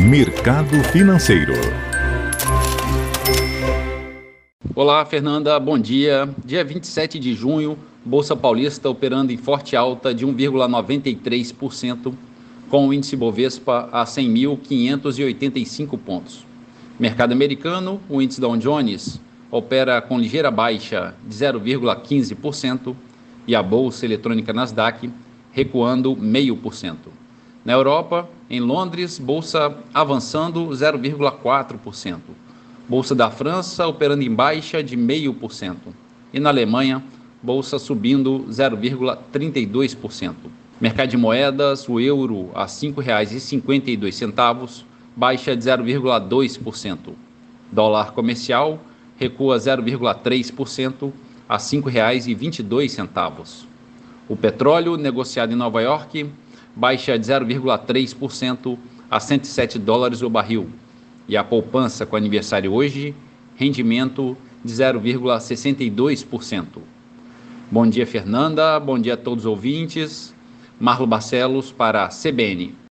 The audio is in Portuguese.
Mercado Financeiro. Olá, Fernanda, bom dia. Dia 27 de junho, Bolsa Paulista operando em forte alta de 1,93%, com o índice Bovespa a 100.585 pontos. Mercado americano, o índice Dow Jones opera com ligeira baixa de 0,15% e a bolsa eletrônica Nasdaq recuando 0,5%. Na Europa, em Londres, bolsa avançando 0,4%. Bolsa da França operando em baixa de 0,5%. E na Alemanha, bolsa subindo 0,32%. Mercado de moedas, o euro a R$ 5,52, baixa de 0,2%. Dólar comercial recua 0,3% a R$ 5,22. O petróleo negociado em Nova York baixa de 0,3% a 107 dólares o barril. E a poupança com aniversário hoje, rendimento de 0,62%. Bom dia, Fernanda. Bom dia a todos os ouvintes. Marlo Barcelos para a CBN.